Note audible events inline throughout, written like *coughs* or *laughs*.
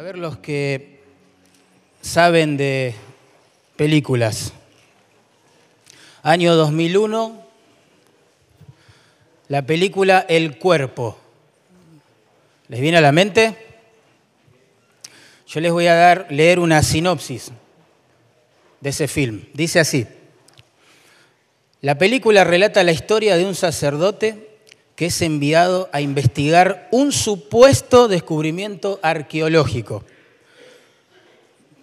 A ver los que saben de películas. Año 2001, la película El cuerpo. ¿Les viene a la mente? Yo les voy a dar, leer una sinopsis de ese film. Dice así. La película relata la historia de un sacerdote que es enviado a investigar un supuesto descubrimiento arqueológico.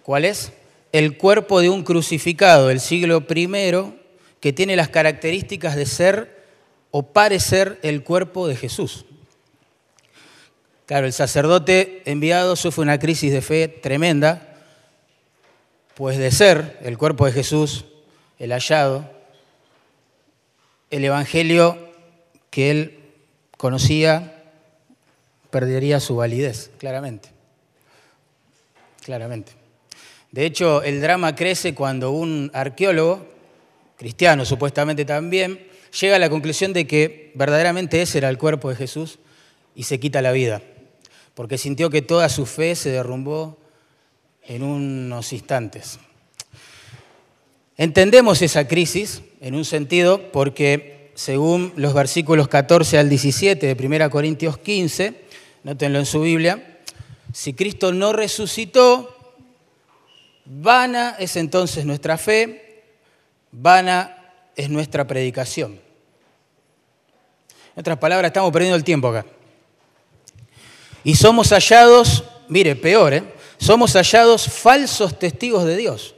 ¿Cuál es? El cuerpo de un crucificado del siglo I que tiene las características de ser o parecer el cuerpo de Jesús. Claro, el sacerdote enviado sufre una crisis de fe tremenda, pues de ser el cuerpo de Jesús, el hallado, el evangelio que él conocía, perdería su validez, claramente. Claramente. De hecho, el drama crece cuando un arqueólogo, cristiano supuestamente también, llega a la conclusión de que verdaderamente ese era el cuerpo de Jesús y se quita la vida, porque sintió que toda su fe se derrumbó en unos instantes. Entendemos esa crisis en un sentido porque según los versículos 14 al 17 de 1 Corintios 15, nótenlo en su Biblia, si Cristo no resucitó, vana es entonces nuestra fe, vana es nuestra predicación. En otras palabras, estamos perdiendo el tiempo acá. Y somos hallados, mire, peor, ¿eh? somos hallados falsos testigos de Dios.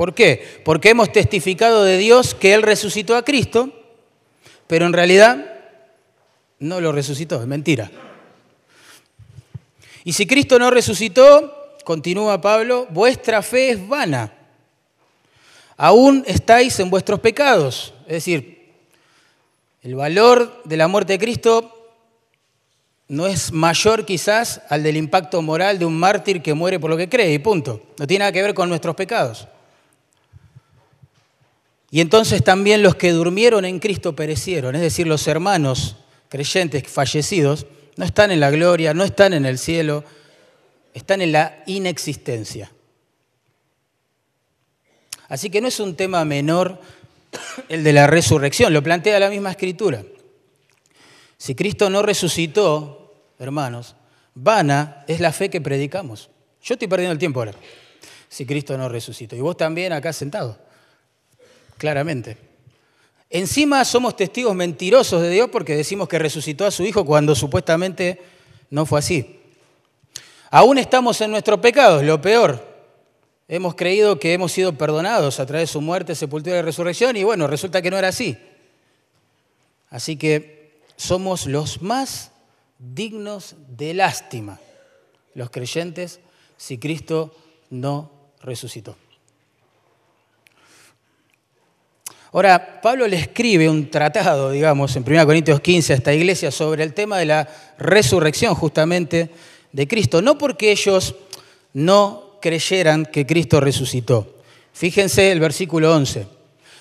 ¿Por qué? Porque hemos testificado de Dios que Él resucitó a Cristo, pero en realidad no lo resucitó, es mentira. Y si Cristo no resucitó, continúa Pablo, vuestra fe es vana. Aún estáis en vuestros pecados. Es decir, el valor de la muerte de Cristo no es mayor quizás al del impacto moral de un mártir que muere por lo que cree y punto. No tiene nada que ver con nuestros pecados. Y entonces también los que durmieron en Cristo perecieron, es decir, los hermanos creyentes fallecidos no están en la gloria, no están en el cielo, están en la inexistencia. Así que no es un tema menor el de la resurrección, lo plantea la misma escritura. Si Cristo no resucitó, hermanos, vana es la fe que predicamos. Yo estoy perdiendo el tiempo ahora, si Cristo no resucitó. Y vos también acá sentado claramente. Encima somos testigos mentirosos de Dios porque decimos que resucitó a su Hijo cuando supuestamente no fue así. Aún estamos en nuestros pecados, lo peor. Hemos creído que hemos sido perdonados a través de su muerte, sepultura y resurrección y bueno, resulta que no era así. Así que somos los más dignos de lástima, los creyentes, si Cristo no resucitó. Ahora, Pablo le escribe un tratado, digamos, en 1 Corintios 15 a esta iglesia sobre el tema de la resurrección justamente de Cristo, no porque ellos no creyeran que Cristo resucitó. Fíjense el versículo 11.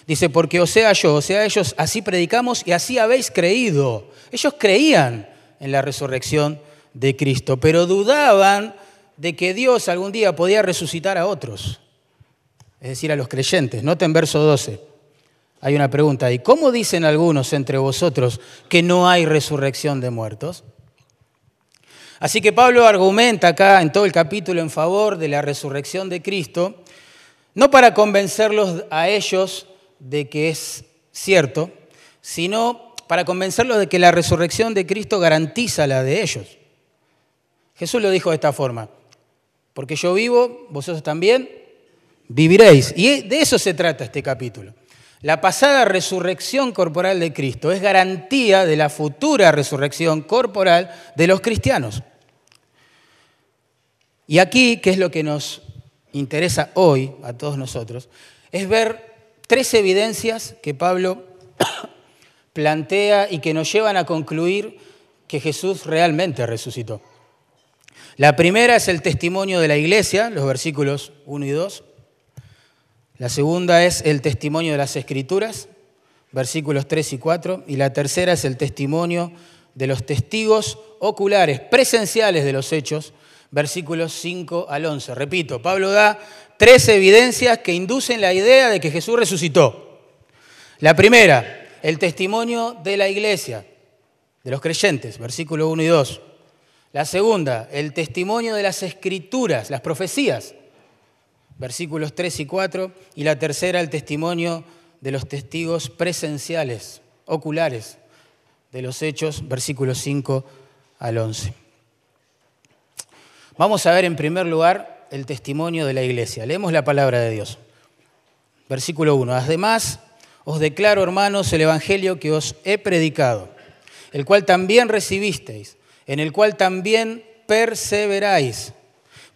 Dice, porque o sea yo, o sea ellos, así predicamos y así habéis creído. Ellos creían en la resurrección de Cristo, pero dudaban de que Dios algún día podía resucitar a otros, es decir, a los creyentes. Noten verso 12 hay una pregunta. ¿Y cómo dicen algunos entre vosotros que no hay resurrección de muertos? Así que Pablo argumenta acá en todo el capítulo en favor de la resurrección de Cristo, no para convencerlos a ellos de que es cierto, sino para convencerlos de que la resurrección de Cristo garantiza la de ellos. Jesús lo dijo de esta forma, porque yo vivo, vosotros también viviréis. Y de eso se trata este capítulo. La pasada resurrección corporal de Cristo es garantía de la futura resurrección corporal de los cristianos. Y aquí, ¿qué es lo que nos interesa hoy a todos nosotros? Es ver tres evidencias que Pablo *coughs* plantea y que nos llevan a concluir que Jesús realmente resucitó. La primera es el testimonio de la iglesia, los versículos 1 y 2. La segunda es el testimonio de las Escrituras, versículos 3 y 4. Y la tercera es el testimonio de los testigos oculares, presenciales de los hechos, versículos 5 al 11. Repito, Pablo da tres evidencias que inducen la idea de que Jesús resucitó. La primera, el testimonio de la iglesia, de los creyentes, versículo 1 y 2. La segunda, el testimonio de las escrituras, las profecías, versículos 3 y 4. Y la tercera, el testimonio de los testigos presenciales, oculares, de los hechos, versículos 5 al 11. Vamos a ver en primer lugar el testimonio de la iglesia. Leemos la palabra de Dios. Versículo 1. Además, os declaro, hermanos, el Evangelio que os he predicado, el cual también recibisteis, en el cual también perseveráis,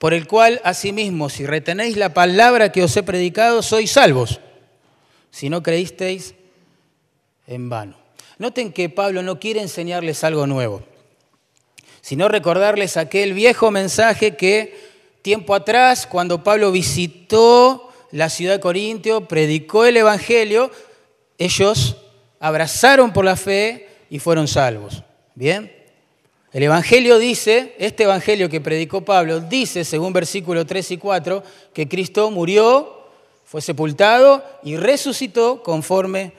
por el cual, asimismo, si retenéis la palabra que os he predicado, sois salvos, si no creísteis en vano. Noten que Pablo no quiere enseñarles algo nuevo sino recordarles aquel viejo mensaje que tiempo atrás, cuando Pablo visitó la ciudad de Corintio, predicó el Evangelio, ellos abrazaron por la fe y fueron salvos. ¿Bien? El Evangelio dice, este Evangelio que predicó Pablo, dice, según versículos 3 y 4, que Cristo murió, fue sepultado y resucitó conforme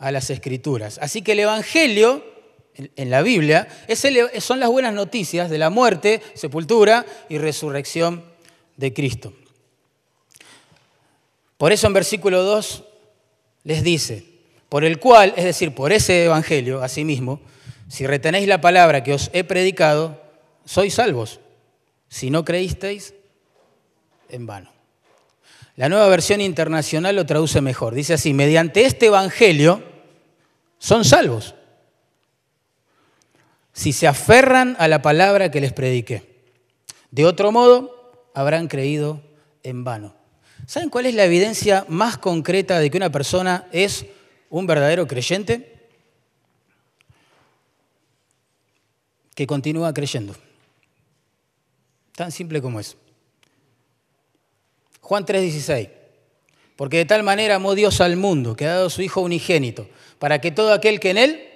a las Escrituras. Así que el Evangelio en la Biblia son las buenas noticias de la muerte, sepultura y resurrección de Cristo. Por eso en versículo 2 les dice, por el cual, es decir, por ese evangelio, asimismo, si retenéis la palabra que os he predicado, sois salvos. Si no creísteis, en vano. La nueva versión internacional lo traduce mejor. Dice así, mediante este evangelio son salvos si se aferran a la palabra que les prediqué. De otro modo, habrán creído en vano. ¿Saben cuál es la evidencia más concreta de que una persona es un verdadero creyente? Que continúa creyendo. Tan simple como es. Juan 3:16. Porque de tal manera amó Dios al mundo, que ha dado su Hijo unigénito, para que todo aquel que en Él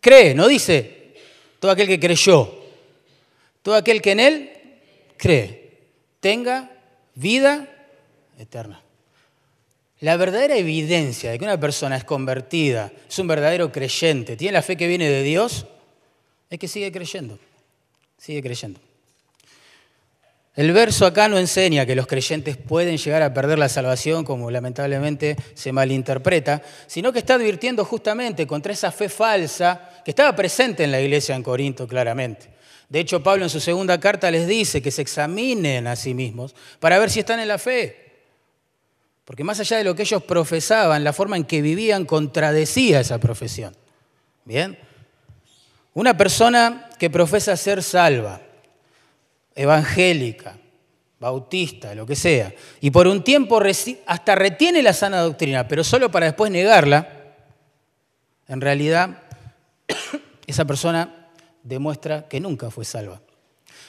cree, no dice todo aquel que creyó, todo aquel que en Él cree, tenga vida eterna. La verdadera evidencia de que una persona es convertida, es un verdadero creyente, tiene la fe que viene de Dios, es que sigue creyendo, sigue creyendo. El verso acá no enseña que los creyentes pueden llegar a perder la salvación, como lamentablemente se malinterpreta, sino que está advirtiendo justamente contra esa fe falsa que estaba presente en la iglesia en Corinto claramente. De hecho, Pablo en su segunda carta les dice que se examinen a sí mismos para ver si están en la fe. Porque más allá de lo que ellos profesaban, la forma en que vivían contradecía esa profesión. Bien. Una persona que profesa ser salva, evangélica, bautista, lo que sea, y por un tiempo hasta retiene la sana doctrina, pero solo para después negarla, en realidad *coughs* esa persona demuestra que nunca fue salva.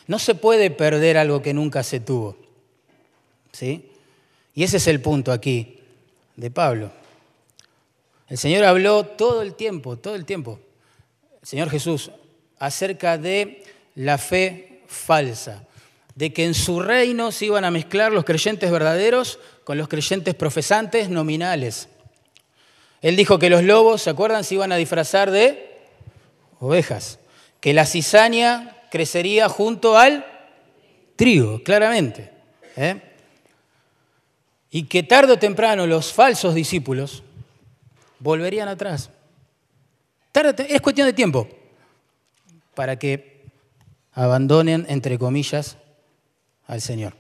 No se puede perder algo que nunca se tuvo. ¿Sí? Y ese es el punto aquí de Pablo. El Señor habló todo el tiempo, todo el tiempo, Señor Jesús, acerca de la fe falsa, de que en su reino se iban a mezclar los creyentes verdaderos con los creyentes profesantes nominales. Él dijo que los lobos, ¿se acuerdan? Se iban a disfrazar de ovejas, que la cizaña crecería junto al trigo, claramente. ¿eh? Y que tarde o temprano los falsos discípulos volverían atrás. Es cuestión de tiempo para que abandonen, entre comillas, al Señor.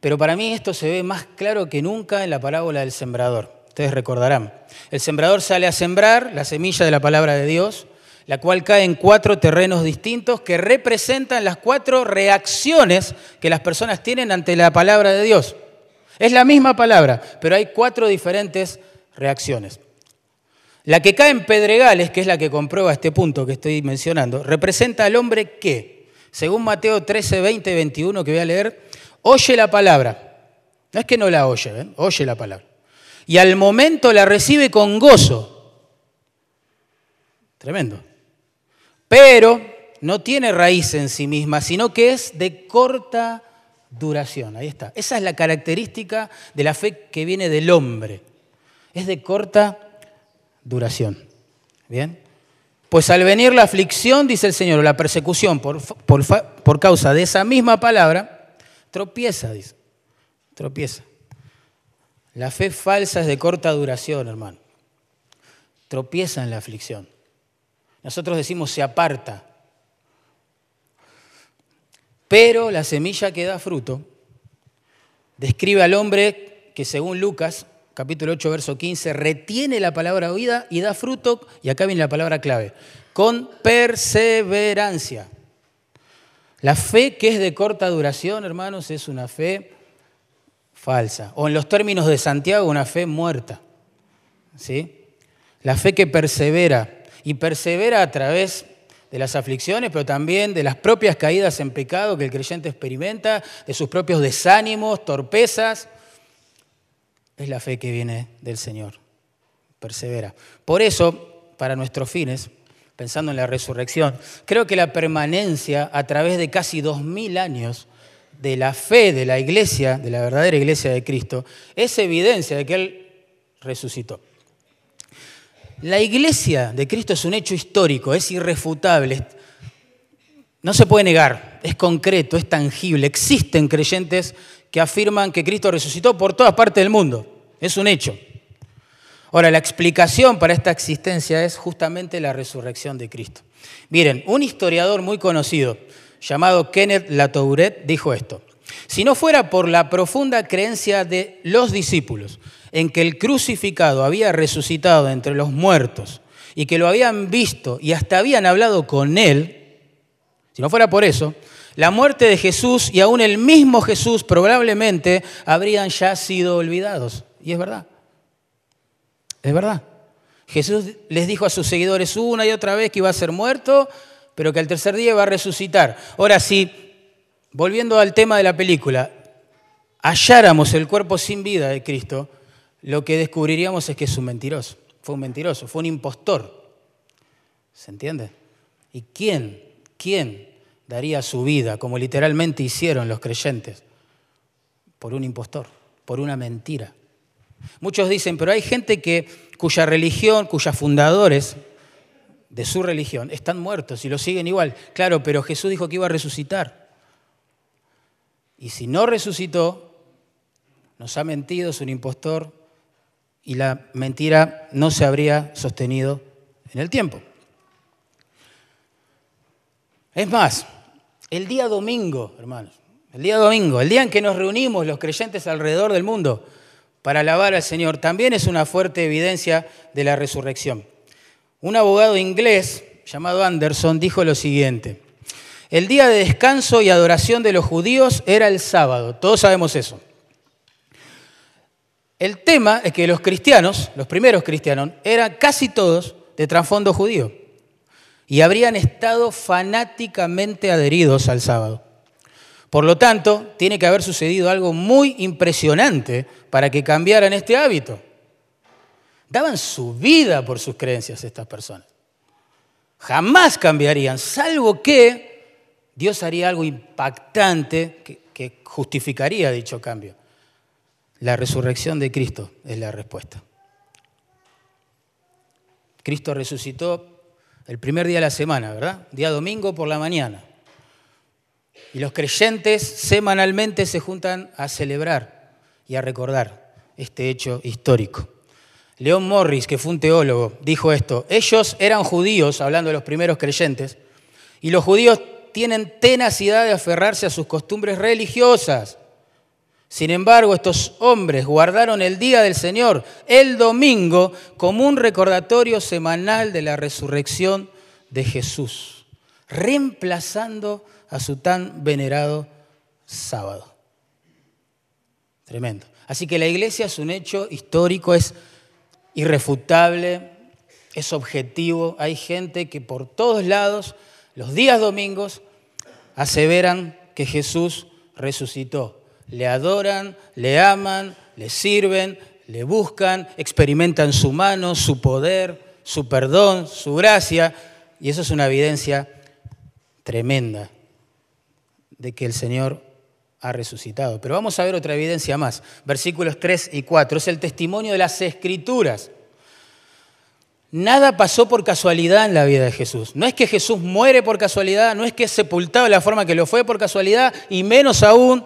Pero para mí esto se ve más claro que nunca en la parábola del sembrador. Ustedes recordarán. El sembrador sale a sembrar la semilla de la palabra de Dios, la cual cae en cuatro terrenos distintos que representan las cuatro reacciones que las personas tienen ante la palabra de Dios. Es la misma palabra, pero hay cuatro diferentes reacciones. La que cae en pedregales, que es la que comprueba este punto que estoy mencionando, representa al hombre que, según Mateo 13, 20 21, que voy a leer, oye la palabra. No es que no la oye, ¿ven? oye la palabra. Y al momento la recibe con gozo. Tremendo. Pero no tiene raíz en sí misma, sino que es de corta duración. Ahí está. Esa es la característica de la fe que viene del hombre. Es de corta duración. ¿Bien? Pues al venir la aflicción, dice el Señor, o la persecución por, por causa de esa misma palabra, tropieza, dice. Tropieza. La fe falsa es de corta duración, hermano. Tropieza en la aflicción. Nosotros decimos se aparta. Pero la semilla que da fruto describe al hombre que según Lucas, capítulo 8, verso 15, retiene la palabra oída y da fruto, y acá viene la palabra clave, con perseverancia. La fe que es de corta duración, hermanos, es una fe falsa. O en los términos de Santiago, una fe muerta. ¿Sí? La fe que persevera. Y persevera a través de las aflicciones, pero también de las propias caídas en pecado que el creyente experimenta, de sus propios desánimos, torpezas. Es la fe que viene del Señor. Persevera. Por eso, para nuestros fines, pensando en la resurrección, creo que la permanencia a través de casi dos mil años de la fe de la iglesia, de la verdadera iglesia de Cristo, es evidencia de que Él resucitó. La iglesia de Cristo es un hecho histórico, es irrefutable, no se puede negar, es concreto, es tangible. Existen creyentes que afirman que Cristo resucitó por todas partes del mundo, es un hecho. Ahora, la explicación para esta existencia es justamente la resurrección de Cristo. Miren, un historiador muy conocido, llamado Kenneth Latouret, dijo esto. Si no fuera por la profunda creencia de los discípulos en que el crucificado había resucitado entre los muertos y que lo habían visto y hasta habían hablado con él, si no fuera por eso, la muerte de Jesús y aún el mismo Jesús probablemente habrían ya sido olvidados. Y es verdad. Es verdad. Jesús les dijo a sus seguidores una y otra vez que iba a ser muerto pero que al tercer día va a resucitar. Ahora, si, volviendo al tema de la película, halláramos el cuerpo sin vida de Cristo, lo que descubriríamos es que es un mentiroso. Fue un mentiroso, fue un impostor. ¿Se entiende? ¿Y quién, quién daría su vida, como literalmente hicieron los creyentes, por un impostor, por una mentira? Muchos dicen, pero hay gente que, cuya religión, cuyos fundadores de su religión están muertos y lo siguen igual. Claro, pero Jesús dijo que iba a resucitar. Y si no resucitó, nos ha mentido, es un impostor y la mentira no se habría sostenido en el tiempo. Es más, el día domingo, hermanos, el día domingo, el día en que nos reunimos los creyentes alrededor del mundo para alabar al Señor, también es una fuerte evidencia de la resurrección. Un abogado inglés llamado Anderson dijo lo siguiente, el día de descanso y adoración de los judíos era el sábado, todos sabemos eso. El tema es que los cristianos, los primeros cristianos, eran casi todos de trasfondo judío y habrían estado fanáticamente adheridos al sábado. Por lo tanto, tiene que haber sucedido algo muy impresionante para que cambiaran este hábito. Daban su vida por sus creencias estas personas. Jamás cambiarían, salvo que Dios haría algo impactante que, justificaría dicho cambio. La resurrección de Cristo es la respuesta. Cristo resucitó el primer día de la semana, ¿verdad? Día domingo por la mañana. Y los creyentes semanalmente se juntan a celebrar y a recordar este hecho histórico. León Morris, que fue un teólogo, dijo esto. Ellos eran judíos, hablando de los primeros creyentes, y los judíos tienen tenacidad de aferrarse a sus costumbres religiosas. Sin embargo, estos hombres guardaron el día del Señor, el domingo, como un recordatorio semanal de la resurrección de Jesús, reemplazando a su tan venerado sábado. Tremendo. Así que la iglesia es un hecho histórico, es irrefutable, es objetivo. Hay gente que por todos lados, los días domingos, aseveran que Jesús resucitó. Le adoran, le aman, le sirven, le buscan, experimentan su mano, su poder, su perdón, su gracia. Y eso es una evidencia tremenda de que el Señor ha resucitado. Pero vamos a ver otra evidencia más. Versículos 3 y 4. Es el testimonio de las escrituras. Nada pasó por casualidad en la vida de Jesús. No es que Jesús muere por casualidad, no es que es sepultado de la forma que lo fue por casualidad, y menos aún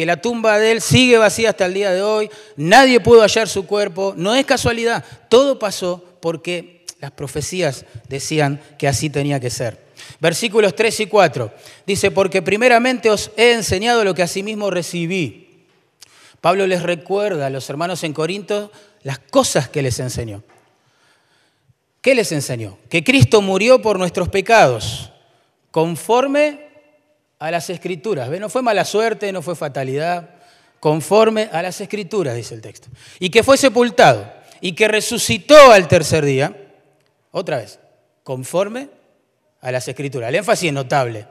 que la tumba de él sigue vacía hasta el día de hoy, nadie pudo hallar su cuerpo, no es casualidad, todo pasó porque las profecías decían que así tenía que ser. Versículos 3 y 4. Dice, porque primeramente os he enseñado lo que asimismo recibí. Pablo les recuerda a los hermanos en Corinto las cosas que les enseñó. ¿Qué les enseñó? Que Cristo murió por nuestros pecados, conforme a las escrituras. No fue mala suerte, no fue fatalidad, conforme a las escrituras, dice el texto. Y que fue sepultado y que resucitó al tercer día, otra vez, conforme a las escrituras. El énfasis es notable.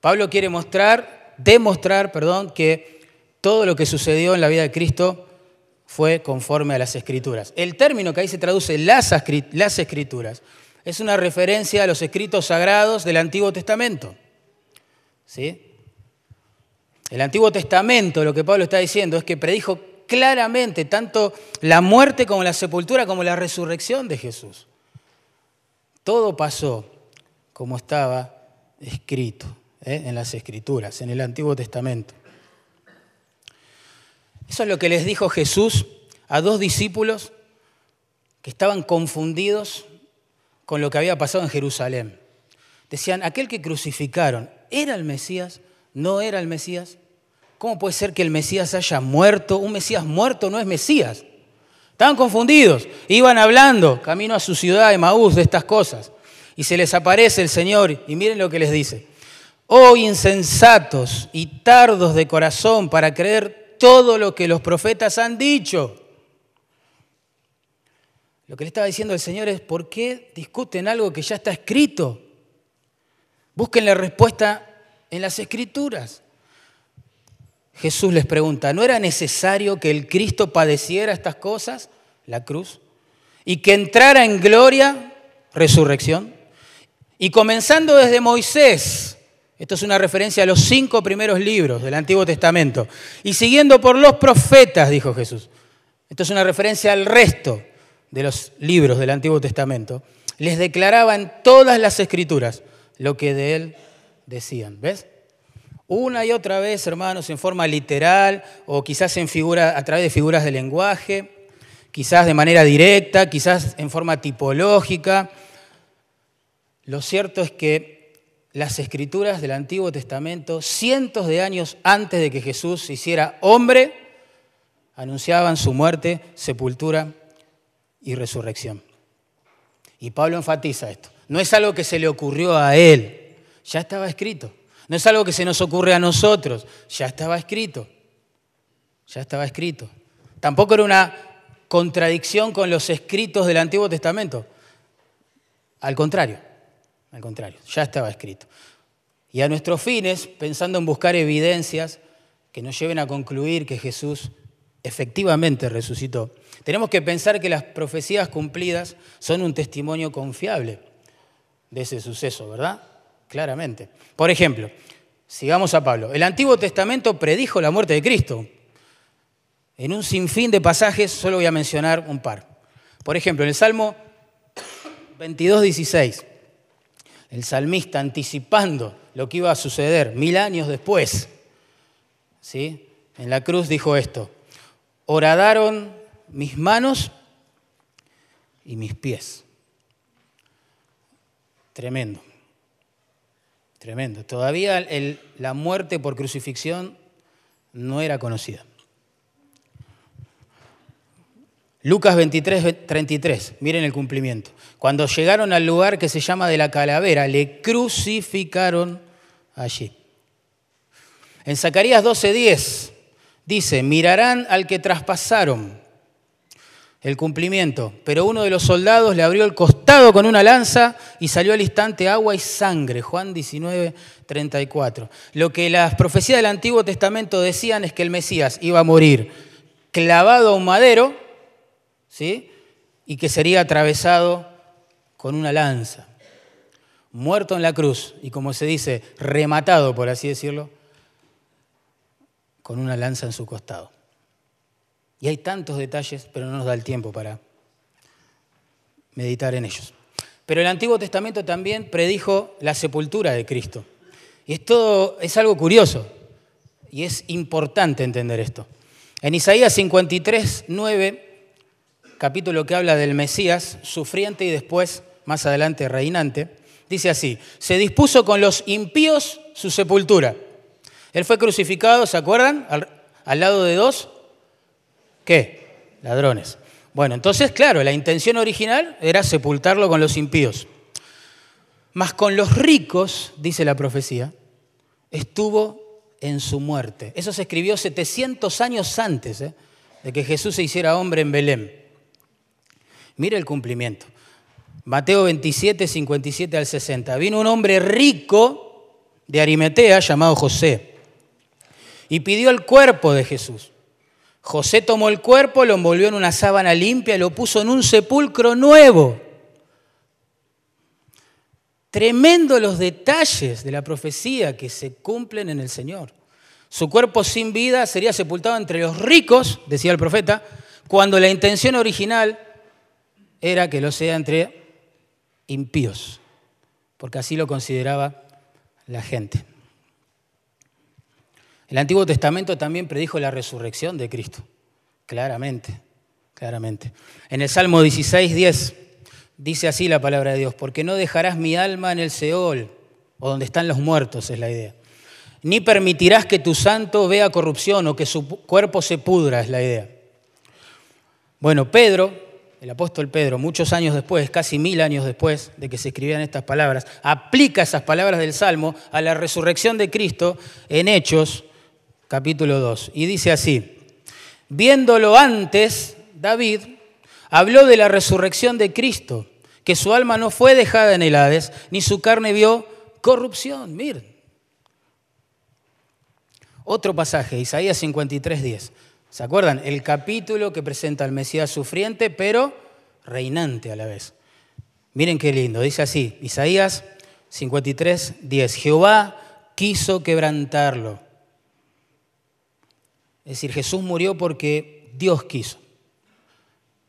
Pablo quiere mostrar, demostrar, perdón, que todo lo que sucedió en la vida de Cristo fue conforme a las escrituras. El término que ahí se traduce las escrituras es una referencia a los escritos sagrados del Antiguo Testamento. ¿Sí? El Antiguo Testamento, lo que Pablo está diciendo, es que predijo claramente tanto la muerte como la sepultura como la resurrección de Jesús. Todo pasó como estaba escrito ¿eh? en las escrituras, en el Antiguo Testamento. Eso es lo que les dijo Jesús a dos discípulos que estaban confundidos con lo que había pasado en Jerusalén. Decían, aquel que crucificaron, ¿era el Mesías? ¿No era el Mesías? ¿Cómo puede ser que el Mesías haya muerto? Un Mesías muerto no es Mesías. Estaban confundidos, iban hablando camino a su ciudad de Maús de estas cosas y se les aparece el Señor y miren lo que les dice. Oh insensatos y tardos de corazón para creer todo lo que los profetas han dicho. Lo que le estaba diciendo el Señor es, ¿por qué discuten algo que ya está escrito? Busquen la respuesta en las escrituras. Jesús les pregunta, ¿no era necesario que el Cristo padeciera estas cosas, la cruz, y que entrara en gloria, resurrección? Y comenzando desde Moisés, esto es una referencia a los cinco primeros libros del Antiguo Testamento, y siguiendo por los profetas, dijo Jesús, esto es una referencia al resto de los libros del Antiguo Testamento, les declaraban todas las escrituras lo que de él decían. ¿Ves? Una y otra vez, hermanos, en forma literal o quizás en figura, a través de figuras de lenguaje, quizás de manera directa, quizás en forma tipológica, lo cierto es que las escrituras del Antiguo Testamento, cientos de años antes de que Jesús se hiciera hombre, anunciaban su muerte, sepultura y resurrección. Y Pablo enfatiza esto. No es algo que se le ocurrió a él, ya estaba escrito. No es algo que se nos ocurre a nosotros, ya estaba escrito. Ya estaba escrito. Tampoco era una contradicción con los escritos del Antiguo Testamento. Al contrario, al contrario, ya estaba escrito. Y a nuestros fines, pensando en buscar evidencias que nos lleven a concluir que Jesús efectivamente resucitó, tenemos que pensar que las profecías cumplidas son un testimonio confiable de ese suceso, ¿verdad? Claramente. Por ejemplo, sigamos a Pablo. El Antiguo Testamento predijo la muerte de Cristo. En un sinfín de pasajes solo voy a mencionar un par. Por ejemplo, en el Salmo 22, 16 el salmista anticipando lo que iba a suceder mil años después. ¿sí? En la cruz dijo esto, horadaron mis manos y mis pies. Tremendo, tremendo. Todavía la muerte por crucifixión no era conocida. Lucas 23, 33, miren el cumplimiento. Cuando llegaron al lugar que se llama de la calavera, le crucificaron allí. En Zacarías 12:10 dice, mirarán al que traspasaron el cumplimiento, pero uno de los soldados le abrió el costado con una lanza y salió al instante agua y sangre. Juan 19, 34. Lo que las profecías del Antiguo Testamento decían es que el Mesías iba a morir clavado a un madero ¿sí? y que sería atravesado con una lanza. muerto en la cruz y como se dice, rematado, por así decirlo, con una lanza en su costado. Y hay tantos detalles, pero no nos da el tiempo para meditar en ellos. Pero el Antiguo Testamento también predijo la sepultura de Cristo. Y esto es algo curioso y es importante entender esto. En Isaías 53, 9, capítulo que habla del Mesías, sufriente y después, más adelante, reinante, dice así, se dispuso con los impíos su sepultura. Él fue crucificado, ¿se acuerdan? Al, al lado de dos, ¿qué? Ladrones. Bueno, entonces, claro, la intención original era sepultarlo con los impíos. Mas con los ricos, dice la profecía, estuvo en su muerte. Eso se escribió 700 años antes ¿eh? de que Jesús se hiciera hombre en Belén. Mire el cumplimiento. Mateo 27, 57 al 60. Vino un hombre rico de Arimetea llamado José y pidió el cuerpo de Jesús. José tomó el cuerpo, lo envolvió en una sábana limpia y lo puso en un sepulcro nuevo. Tremendo los detalles de la profecía que se cumplen en el Señor. Su cuerpo sin vida sería sepultado entre los ricos, decía el profeta, cuando la intención original era que lo sea entre impíos, porque así lo consideraba la gente. El Antiguo Testamento también predijo la resurrección de Cristo, claramente, claramente. En el Salmo 16, 10 dice así la palabra de Dios, porque no dejarás mi alma en el Seol, o donde están los muertos, es la idea. Ni permitirás que tu santo vea corrupción o que su cuerpo se pudra, es la idea. Bueno, Pedro, el apóstol Pedro, muchos años después, casi mil años después de que se escribían estas palabras, aplica esas palabras del Salmo a la resurrección de Cristo en Hechos capítulo 2. Y dice así, viéndolo antes, David habló de la resurrección de Cristo, que su alma no fue dejada en el Hades, ni su carne vio corrupción. Miren. Otro pasaje, Isaías 53, 10. ¿Se acuerdan? El capítulo que presenta al Mesías sufriente, pero reinante a la vez. Miren qué lindo, dice así, Isaías 53, 10. Jehová quiso quebrantarlo es decir, Jesús murió porque Dios quiso.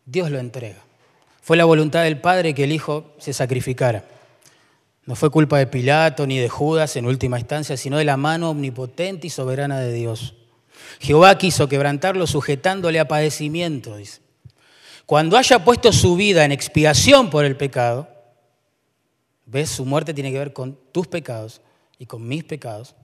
Dios lo entrega. Fue la voluntad del Padre que el Hijo se sacrificara. No fue culpa de Pilato ni de Judas en última instancia, sino de la mano omnipotente y soberana de Dios. Jehová quiso quebrantarlo sujetándole a padecimiento, dice. Cuando haya puesto su vida en expiación por el pecado, ves, su muerte tiene que ver con tus pecados y con mis pecados,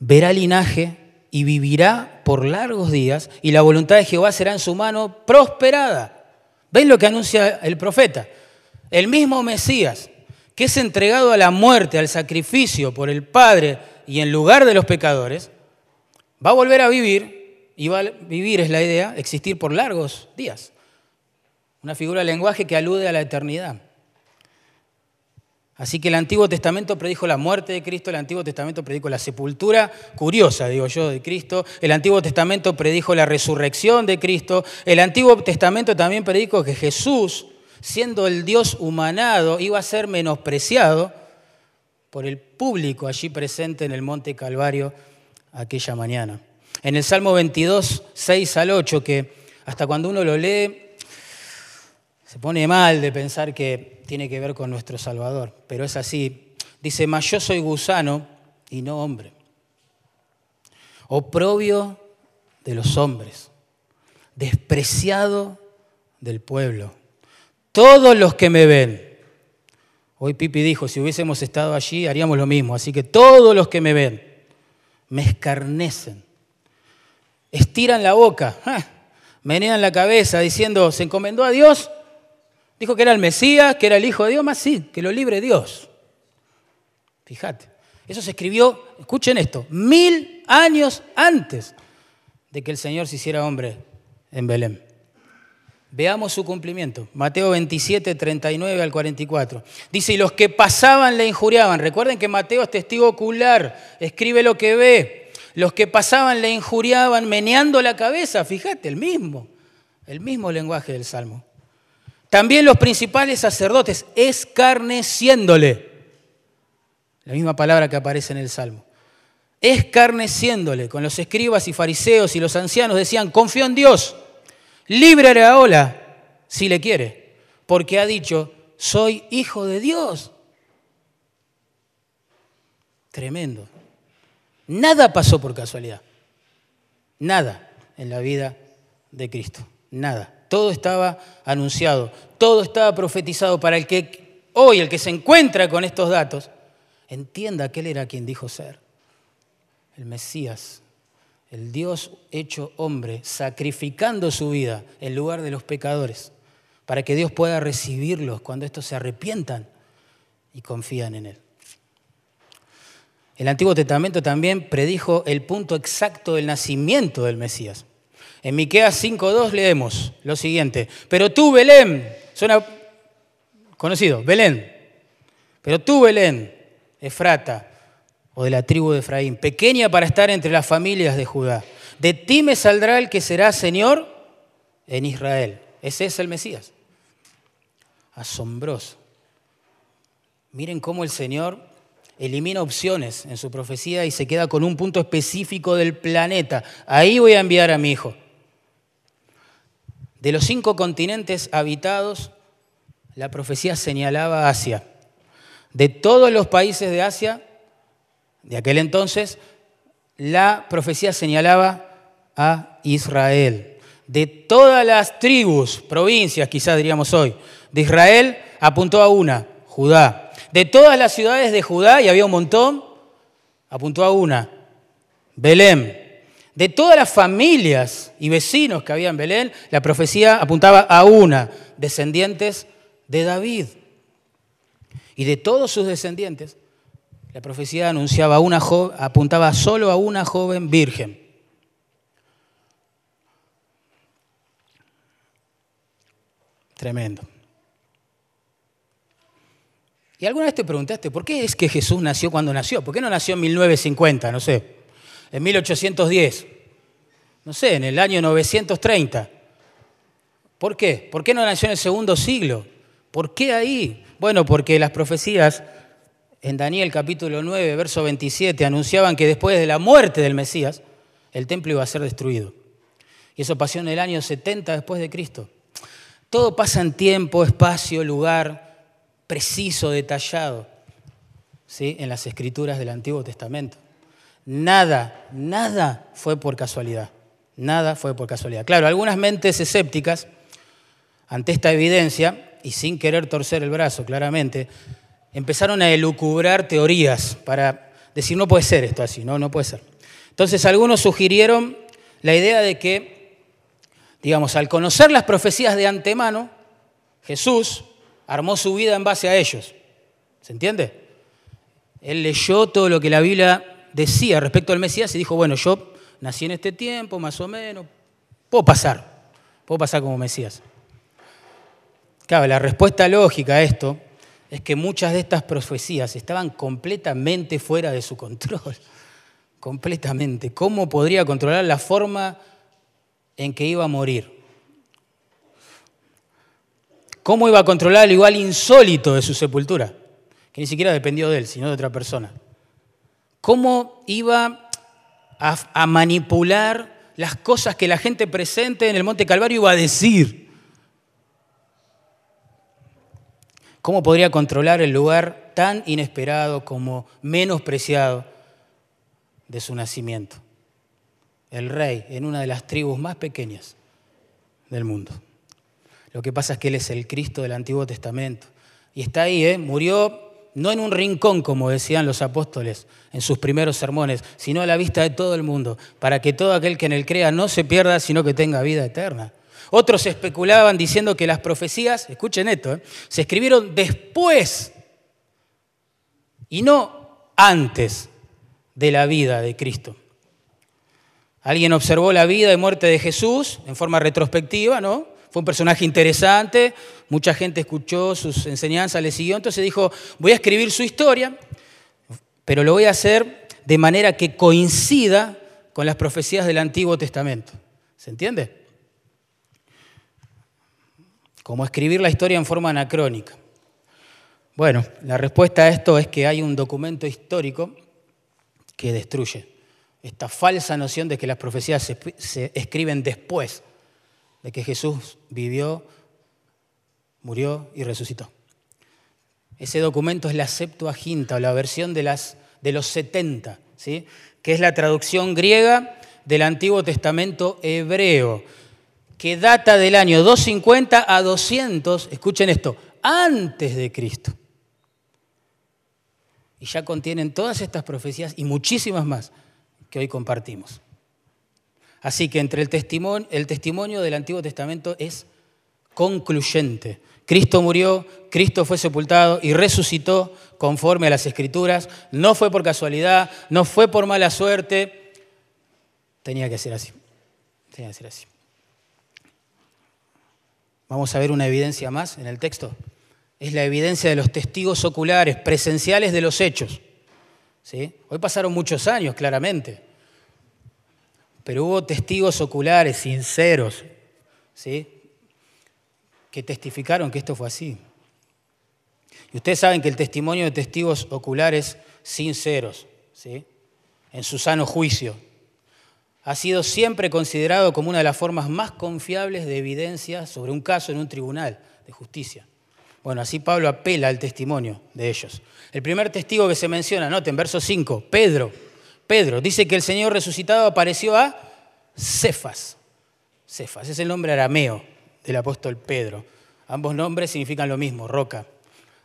verá linaje y vivirá por largos días y la voluntad de Jehová será en su mano prosperada. ¿Ven lo que anuncia el profeta? El mismo Mesías, que es entregado a la muerte, al sacrificio por el Padre y en lugar de los pecadores, va a volver a vivir, y va a vivir es la idea, existir por largos días. Una figura de lenguaje que alude a la eternidad. Así que el Antiguo Testamento predijo la muerte de Cristo, el Antiguo Testamento predijo la sepultura curiosa, digo yo, de Cristo, el Antiguo Testamento predijo la resurrección de Cristo, el Antiguo Testamento también predijo que Jesús, siendo el Dios humanado, iba a ser menospreciado por el público allí presente en el Monte Calvario aquella mañana. En el Salmo 22, 6 al 8, que hasta cuando uno lo lee, se pone mal de pensar que tiene que ver con nuestro Salvador, pero es así. Dice, mas yo soy gusano y no hombre. Oprobio de los hombres, despreciado del pueblo. Todos los que me ven, hoy Pipi dijo, si hubiésemos estado allí haríamos lo mismo, así que todos los que me ven me escarnecen, estiran la boca, *laughs* menean la cabeza diciendo, se encomendó a Dios, Dijo que era el Mesías, que era el Hijo de Dios, más sí, que lo libre Dios. Fíjate, eso se escribió, escuchen esto, mil años antes de que el Señor se hiciera hombre en Belén. Veamos su cumplimiento. Mateo 27, 39 al 44. Dice, y los que pasaban le injuriaban. Recuerden que Mateo es testigo ocular, escribe lo que ve. Los que pasaban le injuriaban meneando la cabeza, fíjate, el mismo, el mismo lenguaje del Salmo. También los principales sacerdotes, escarneciéndole. La misma palabra que aparece en el Salmo. Escarneciéndole con los escribas y fariseos y los ancianos decían, confío en Dios, líbrale a Ola si le quiere, porque ha dicho, soy hijo de Dios. Tremendo. Nada pasó por casualidad. Nada en la vida de Cristo. Nada. Todo estaba anunciado, todo estaba profetizado para el que hoy, el que se encuentra con estos datos, entienda que Él era quien dijo ser. El Mesías, el Dios hecho hombre, sacrificando su vida en lugar de los pecadores, para que Dios pueda recibirlos cuando estos se arrepientan y confían en Él. El Antiguo Testamento también predijo el punto exacto del nacimiento del Mesías. En Miqueas 5.2 leemos lo siguiente, pero tú, Belén, suena conocido, Belén, pero tú, Belén, Efrata, o de la tribu de Efraín, pequeña para estar entre las familias de Judá, de ti me saldrá el que será Señor en Israel. Ese es el Mesías. Asombroso. Miren cómo el Señor elimina opciones en su profecía y se queda con un punto específico del planeta. Ahí voy a enviar a mi hijo. De los cinco continentes habitados, la profecía señalaba Asia. De todos los países de Asia, de aquel entonces, la profecía señalaba a Israel. De todas las tribus, provincias quizás diríamos hoy, de Israel apuntó a una, Judá. De todas las ciudades de Judá, y había un montón, apuntó a una, Belén. De todas las familias y vecinos que había en Belén, la profecía apuntaba a una, descendientes de David. Y de todos sus descendientes, la profecía anunciaba una apuntaba solo a una joven virgen. Tremendo. Y alguna vez te preguntaste, ¿por qué es que Jesús nació cuando nació? ¿Por qué no nació en 1950, no sé, en 1810? No sé, en el año 930. ¿Por qué? ¿Por qué no nació en el segundo siglo? ¿Por qué ahí? Bueno, porque las profecías en Daniel capítulo 9, verso 27, anunciaban que después de la muerte del Mesías, el templo iba a ser destruido. Y eso pasó en el año 70 después de Cristo. Todo pasa en tiempo, espacio, lugar preciso, detallado, ¿sí? en las escrituras del Antiguo Testamento. Nada, nada fue por casualidad. Nada fue por casualidad. Claro, algunas mentes escépticas, ante esta evidencia, y sin querer torcer el brazo claramente, empezaron a elucubrar teorías para decir, no puede ser esto así, no, no puede ser. Entonces algunos sugirieron la idea de que, digamos, al conocer las profecías de antemano, Jesús armó su vida en base a ellos. ¿Se entiende? Él leyó todo lo que la Biblia decía respecto al Mesías y dijo, bueno, yo nací en este tiempo, más o menos, puedo pasar, puedo pasar como Mesías. Claro, la respuesta lógica a esto es que muchas de estas profecías estaban completamente fuera de su control, *laughs* completamente. ¿Cómo podría controlar la forma en que iba a morir? ¿Cómo iba a controlar el igual insólito de su sepultura? Que ni siquiera dependió de él, sino de otra persona. ¿Cómo iba a, manipular las cosas que la gente presente en el Monte Calvario iba a decir? ¿Cómo podría controlar el lugar tan inesperado como menospreciado de su nacimiento? El rey en una de las tribus más pequeñas del mundo. Lo que pasa es que Él es el Cristo del Antiguo Testamento. Y está ahí, ¿eh? murió no en un rincón, como decían los apóstoles en sus primeros sermones, sino a la vista de todo el mundo, para que todo aquel que en Él crea no se pierda, sino que tenga vida eterna. Otros especulaban diciendo que las profecías, escuchen esto, ¿eh? se escribieron después y no antes de la vida de Cristo. Alguien observó la vida y muerte de Jesús en forma retrospectiva, ¿no? Fue un personaje interesante, mucha gente escuchó sus enseñanzas, le siguió, entonces dijo, voy a escribir su historia, pero lo voy a hacer de manera que coincida con las profecías del Antiguo Testamento. ¿Se entiende? como escribir la historia en forma anacrónica. Bueno, la respuesta a esto es que hay un documento histórico que destruye esta falsa noción de que las profecías se, escriben después de que Jesús vivió, murió y resucitó. Ese documento es la Septuaginta o la versión de, las, de los 70, ¿sí? que es la traducción griega del Antiguo Testamento hebreo, que data del año 250 a 200, escuchen esto, antes de Cristo. Y ya contienen todas estas profecías y muchísimas más que hoy compartimos. Así que entre el testimonio, el testimonio del Antiguo Testamento es concluyente. Cristo murió, Cristo fue sepultado y resucitó conforme a las Escrituras. No fue por casualidad, no fue por mala suerte. Tenía que ser así. Tenía que ser así. Vamos a ver una evidencia más en el texto. Es la evidencia de los testigos oculares, presenciales de los hechos. ¿Sí? Hoy pasaron muchos años, claramente. Pero hubo testigos oculares, sinceros, ¿sí? Que testificaron que esto fue así. Y ustedes saben que el testimonio de testigos oculares sinceros, ¿sí? en su sano juicio, ha sido siempre considerado como una de las formas más confiables de evidencia sobre un caso en un tribunal de justicia. Bueno, así Pablo apela al testimonio de ellos. El primer testigo que se menciona, noten, verso 5, Pedro. Pedro dice que el Señor resucitado apareció a Cefas. Cefas es el nombre arameo del apóstol Pedro. Ambos nombres significan lo mismo, roca.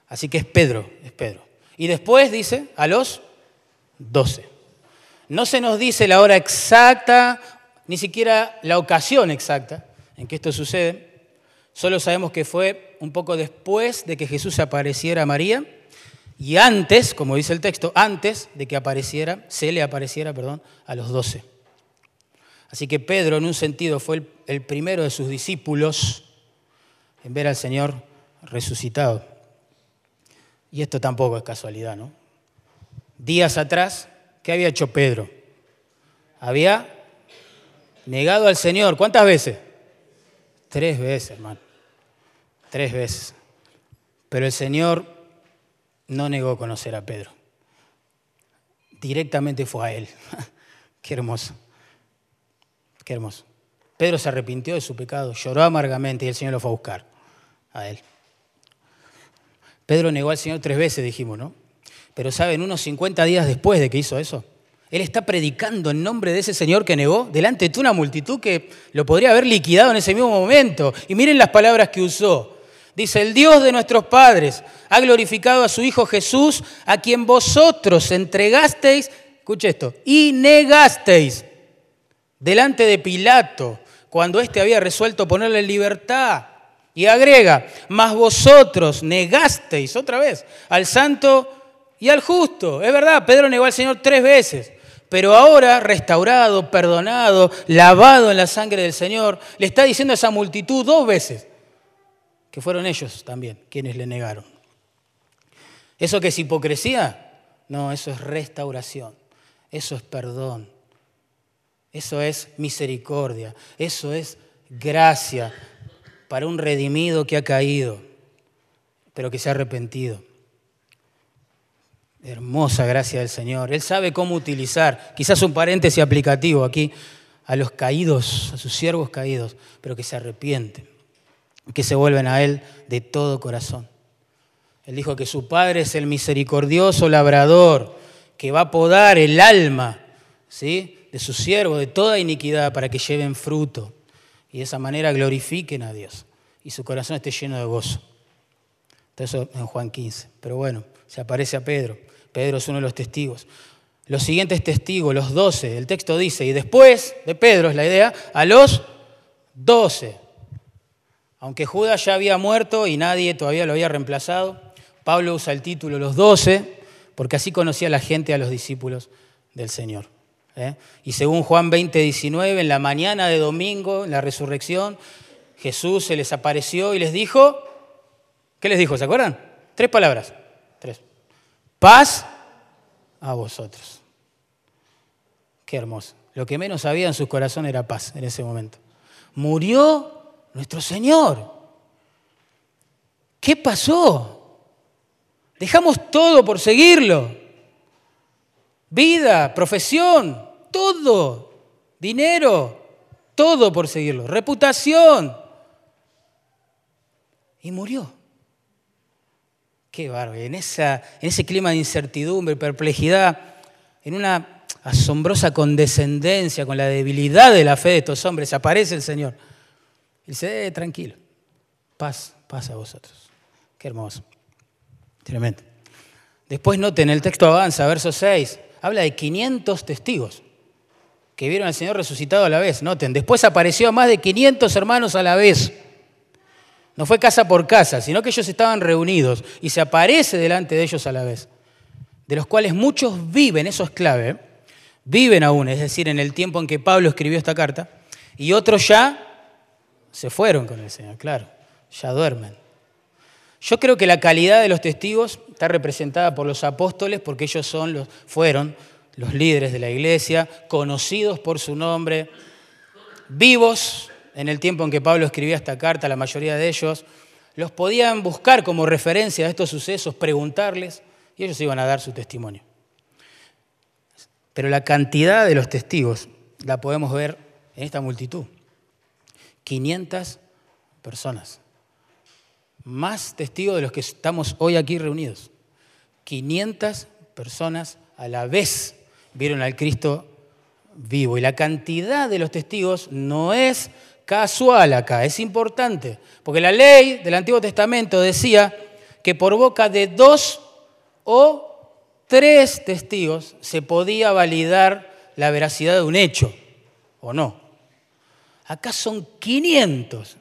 Así que es Pedro, es Pedro. Y después dice a los doce. No se nos dice la hora exacta, ni siquiera la ocasión exacta en que esto sucede. Solo sabemos que fue un poco después de que Jesús apareciera a María y antes, como dice el texto, antes de que apareciera, se le apareciera, perdón, a los doce. Así que Pedro, en un sentido, fue el, primero de sus discípulos en ver al Señor resucitado. Y esto tampoco es casualidad, ¿no? Días atrás, ¿qué había hecho Pedro? Había negado al Señor. ¿Cuántas veces? Tres veces, hermano. Tres veces. Pero el Señor no negó conocer a Pedro. Directamente fue a él. *laughs* Qué hermoso. Qué hermoso. Pedro se arrepintió de su pecado, lloró amargamente y el Señor lo fue a buscar a él. Pedro negó al Señor tres veces, dijimos, ¿no? Pero saben, unos 50 días después de que hizo eso, él está predicando en nombre de ese Señor que negó delante de una multitud que lo podría haber liquidado en ese mismo momento. Y miren las palabras que usó. Dice, el Dios de nuestros padres ha glorificado a su Hijo Jesús, a quien vosotros entregasteis, escuche esto, y negasteis delante de Pilato, cuando éste había resuelto ponerle libertad. Y agrega, mas vosotros negasteis otra vez al santo y al justo. Es verdad, Pedro negó al Señor tres veces, pero ahora restaurado, perdonado, lavado en la sangre del Señor, le está diciendo a esa multitud dos veces, que fueron ellos también quienes le negaron. ¿Eso que es hipocresía? No, eso es restauración, eso es perdón, eso es misericordia, eso es gracia para un redimido que ha caído, pero que se ha arrepentido. Hermosa gracia del Señor. Él sabe cómo utilizar, quizás un paréntesis aplicativo aquí, a los caídos, a sus siervos caídos, pero que se arrepienten, que se vuelven a Él de todo corazón. Él dijo que su Padre es el misericordioso labrador, que va a podar el alma, ¿sí? De sus siervos de toda iniquidad para que lleven fruto y de esa manera glorifiquen a Dios y su corazón esté lleno de gozo. Eso en Juan 15. Pero bueno, se aparece a Pedro. Pedro es uno de los testigos. Los siguientes testigos, los doce, el texto dice, y después de Pedro es la idea, a los doce. Aunque Judas ya había muerto y nadie todavía lo había reemplazado, Pablo usa el título los doce, porque así conocía la gente a los discípulos del Señor. ¿Eh? Y según Juan 20, 19, en la mañana de domingo, en la resurrección, Jesús se les apareció y les dijo, ¿qué les dijo? ¿Se acuerdan? Tres palabras. Tres. Paz a vosotros. Qué hermoso. Lo que menos había en sus corazones era paz en ese momento. Murió nuestro Señor. ¿Qué pasó? Dejamos todo por seguirlo. Vida, profesión, todo. Dinero, todo por seguirlo. Reputación. Y murió. Qué bárbaro. En, en ese clima de incertidumbre, perplejidad, en una asombrosa condescendencia con la debilidad de la fe de estos hombres, aparece el Señor. Y dice, eh, tranquilo, paz, paz a vosotros. Qué hermoso. Tremendo. Después noten, el texto avanza, verso 6, habla de 500 testigos que vieron al Señor resucitado a la vez. Noten, después apareció a más de 500 hermanos a la vez. No fue casa por casa, sino que ellos estaban reunidos y se aparece delante de ellos a la vez, de los cuales muchos viven, eso es clave, viven aún, es decir, en el tiempo en que Pablo escribió esta carta, y otros ya se fueron con el Señor, claro, ya duermen. Yo creo que la calidad de los testigos está representada por los apóstoles porque ellos son los, fueron los líderes de la iglesia, conocidos por su nombre, vivos en el tiempo en que Pablo escribía esta carta, la mayoría de ellos, los podían buscar como referencia a estos sucesos, preguntarles, y ellos iban a dar su testimonio. Pero la cantidad de los testigos la podemos ver en esta multitud. 500 personas. Más testigos de los que estamos hoy aquí reunidos. 500 personas a la vez vieron al Cristo vivo. Y la cantidad de los testigos no es casual acá, es importante, porque la ley del Antiguo Testamento decía que por boca de dos o tres testigos se podía validar la veracidad de un hecho, ¿o no? Acá son 500,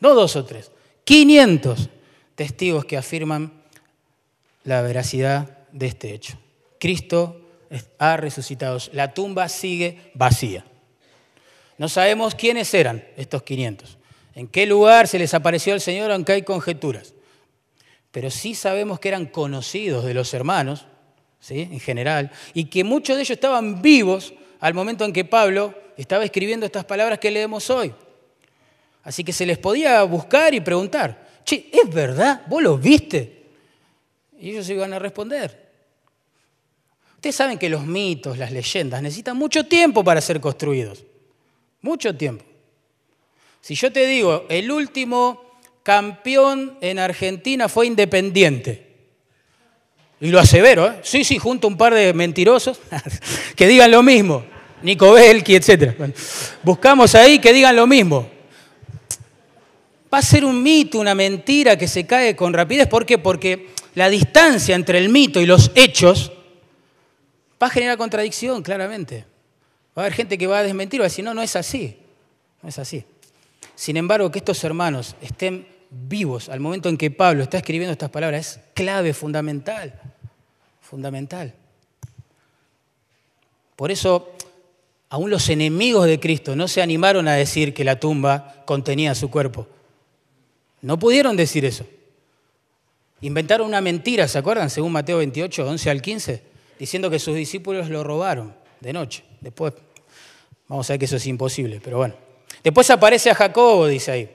no dos o tres, 500 testigos que afirman la veracidad de este hecho. Cristo ha resucitado, la tumba sigue vacía. No sabemos quiénes eran estos 500, en qué lugar se les apareció el Señor, aunque hay conjeturas. Pero sí sabemos que eran conocidos de los hermanos, ¿sí? en general, y que muchos de ellos estaban vivos al momento en que Pablo estaba escribiendo estas palabras que leemos hoy. Así que se les podía buscar y preguntar, che, ¿es verdad? ¿Vos los viste? Y ellos iban a responder. Ustedes saben que los mitos, las leyendas necesitan mucho tiempo para ser construidos. Mucho tiempo. Si yo te digo, el último campeón en Argentina fue independiente. Y lo asevero, ¿eh? Sí, sí, junto a un par de mentirosos *laughs* que digan lo mismo. Nico Belki, etc. buscamos ahí que digan lo mismo. Va a ser un mito, una mentira que se cae con rapidez. ¿Por qué? Porque la distancia entre el mito y los hechos va a generar contradicción, claramente. Va a haber gente que va a desmentir, va a decir, no, no es así. No es así. Sin embargo, que estos hermanos estén vivos al momento en que Pablo está escribiendo estas palabras es clave, fundamental. Fundamental. Por eso, aún los enemigos de Cristo no se animaron a decir que la tumba contenía su cuerpo. No pudieron decir eso. Inventaron una mentira, ¿se acuerdan? Según Mateo 28, 11 al 15, diciendo que sus discípulos lo robaron de noche. Después, vamos a ver que eso es imposible, pero bueno. Después aparece a Jacobo, dice ahí.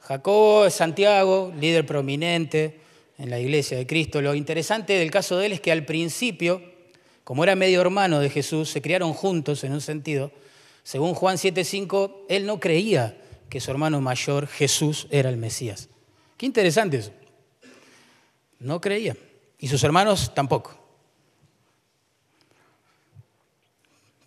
Jacobo es Santiago, líder prominente en la iglesia de Cristo. Lo interesante del caso de él es que al principio, como era medio hermano de Jesús, se criaron juntos en un sentido. Según Juan 7:5, él no creía que su hermano mayor Jesús era el Mesías. Qué interesante eso. No creía. Y sus hermanos tampoco.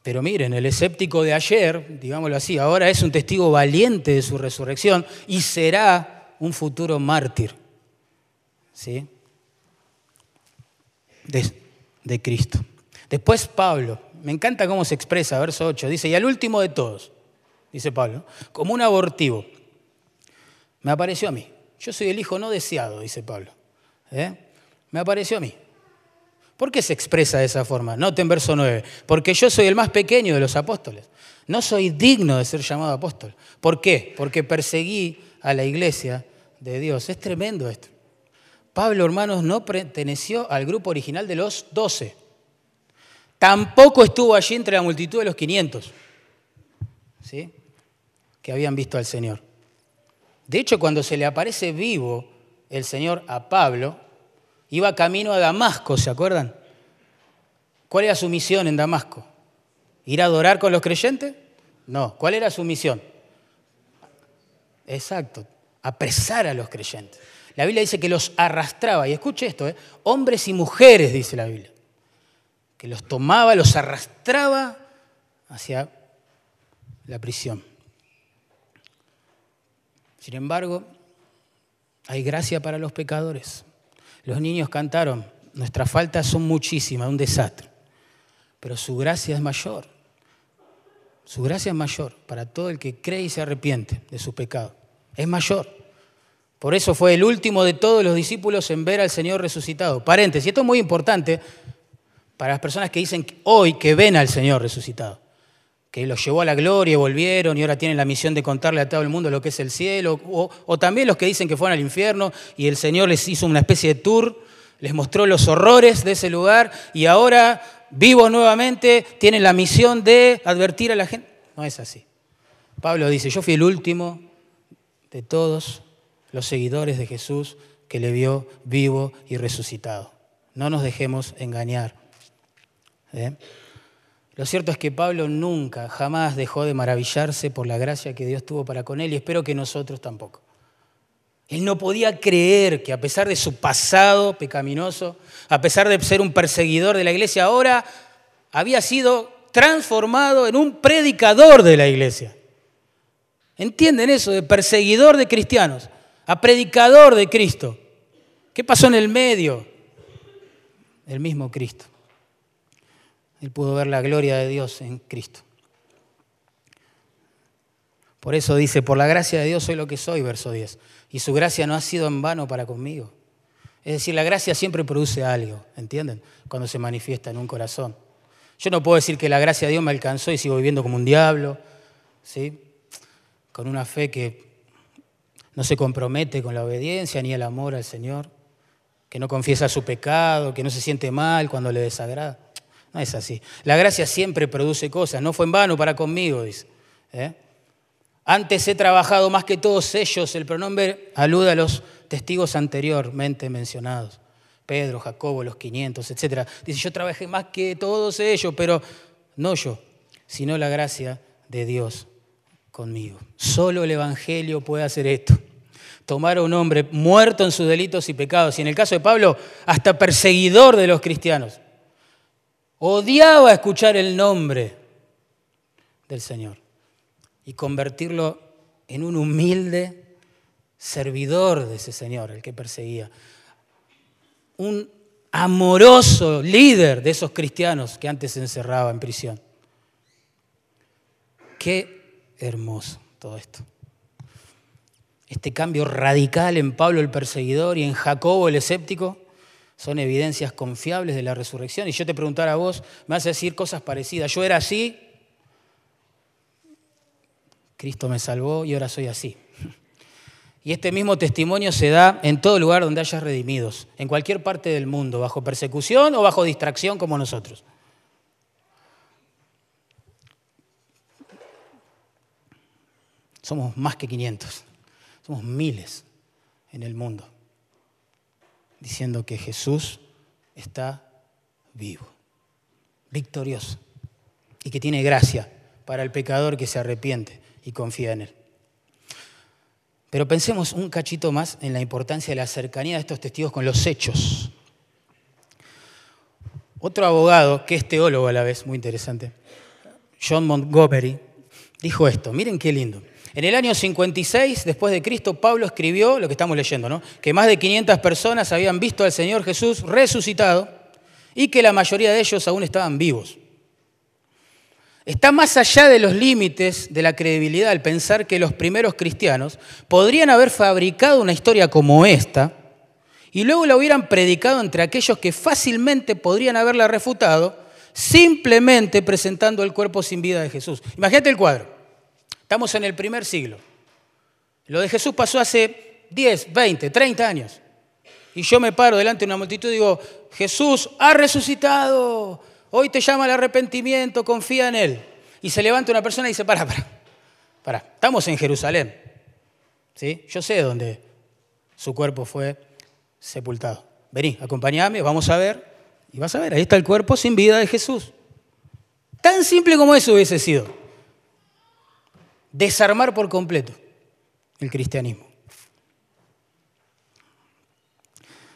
Pero miren, el escéptico de ayer, digámoslo así, ahora es un testigo valiente de su resurrección y será un futuro mártir. ¿Sí? De, Cristo. Después Pablo, me encanta cómo se expresa, verso 8, dice, y al último de todos, dice Pablo, como un abortivo, me apareció a mí. Yo soy el hijo no deseado, dice Pablo. ¿Eh? Me apareció a mí. ¿Por qué se expresa de esa forma? Noten verso 9. Porque yo soy el más pequeño de los apóstoles. No soy digno de ser llamado apóstol. ¿Por qué? Porque perseguí a la iglesia de Dios. Es tremendo esto. Pablo, hermanos, no perteneció al grupo original de los doce. Tampoco estuvo allí entre la multitud de los 500. ¿Sí? Que habían visto al Señor. De hecho, cuando se le aparece vivo el Señor a Pablo, iba camino a Damasco, ¿se acuerdan? ¿Cuál era su misión en Damasco? ¿Ir a adorar con los creyentes? No. ¿Cuál era su misión? Exacto, apresar a los creyentes. La Biblia dice que los arrastraba, y escuche esto, ¿eh? hombres y mujeres, dice la Biblia, que los tomaba, los arrastraba hacia la prisión. Sin embargo, hay gracia para los pecadores. Los niños cantaron, nuestras faltas son muchísimas, un desastre, pero su gracia es mayor. Su gracia es mayor para todo el que cree y se arrepiente de su pecado. Es mayor. Por eso fue el último de todos los discípulos en ver al Señor resucitado. Paréntesis, esto es muy importante para las personas que dicen hoy que ven al Señor resucitado, que los llevó a la gloria y volvieron y ahora tienen la misión de contarle a todo el mundo lo que es el cielo, o, también los que dicen que fueron al infierno y el Señor les hizo una especie de tour, les mostró los horrores de ese lugar y ahora vivos nuevamente tienen la misión de advertir a la gente. No es así. Pablo dice, yo fui el último de todos los seguidores de Jesús que le vio vivo y resucitado. No nos dejemos engañar. ¿eh? Lo cierto es que Pablo nunca, jamás dejó de maravillarse por la gracia que Dios tuvo para con él y espero que nosotros tampoco. Él no podía creer que a pesar de su pasado pecaminoso, a pesar de ser un perseguidor de la iglesia, ahora había sido transformado en un predicador de la iglesia. ¿Entienden eso? De perseguidor de cristianos a predicador de Cristo. ¿Qué pasó en el medio? El mismo Cristo. Él pudo ver la gloria de Dios en Cristo. Por eso dice, por la gracia de Dios soy lo que soy, verso 10. Y su gracia no ha sido en vano para conmigo. Es decir, la gracia siempre produce algo, ¿entienden? Cuando se manifiesta en un corazón. Yo no puedo decir que la gracia de Dios me alcanzó y sigo viviendo como un diablo, ¿sí? Con una fe que no se compromete con la obediencia ni el amor al Señor, que no confiesa su pecado, que no se siente mal cuando le desagrada. No es así. La gracia siempre produce cosas, no fue en vano para conmigo, dice. ¿eh? Antes he trabajado más que todos ellos, el pronombre alude a los testigos anteriormente mencionados. Pedro, Jacobo, los 500, etc. Dice, yo trabajé más que todos ellos, pero no yo, sino la gracia de Dios conmigo. Solo el Evangelio puede hacer esto tomar a un hombre muerto en sus delitos y pecados, y en el caso de Pablo, hasta perseguidor de los cristianos. Odiaba escuchar el nombre del Señor y convertirlo en un humilde servidor de ese Señor, el que perseguía. Un amoroso líder de esos cristianos que antes se encerraba en prisión. Qué hermoso todo esto este cambio radical en Pablo el perseguidor y en Jacobo el escéptico, son evidencias confiables de la resurrección. Y yo te preguntara a vos, me vas a decir cosas parecidas. Yo era así, Cristo me salvó y ahora soy así. Y este mismo testimonio se da en todo lugar donde haya redimidos, en cualquier parte del mundo, bajo persecución o bajo distracción como nosotros. Somos más que 500. Somos miles en el mundo diciendo que Jesús está vivo, victorioso y que tiene gracia para el pecador que se arrepiente y confía en Él. Pero pensemos un cachito más en la importancia de la cercanía de estos testigos con los hechos. Otro abogado, que es teólogo a la vez, muy interesante, John Montgomery, dijo esto, miren qué lindo. En el año 56 después de Cristo, Pablo escribió lo que estamos leyendo, ¿no? que más de 500 personas habían visto al Señor Jesús resucitado y que la mayoría de ellos aún estaban vivos. Está más allá de los límites de la credibilidad el pensar que los primeros cristianos podrían haber fabricado una historia como esta y luego la hubieran predicado entre aquellos que fácilmente podrían haberla refutado simplemente presentando el cuerpo sin vida de Jesús. Imagínate el cuadro. Estamos en el primer siglo. Lo de Jesús pasó hace 10, 20, 30 años. Y yo me paro delante de una multitud y digo, Jesús ha resucitado, hoy te llama al arrepentimiento, confía en Él. Y se levanta una persona y dice, para, para, estamos en Jerusalén. ¿Sí? Yo sé dónde su cuerpo fue sepultado. Vení, acompáñame, vamos a ver. Y vas a ver, ahí está el cuerpo sin vida de Jesús. Tan simple como eso hubiese sido. Desarmar por completo el cristianismo.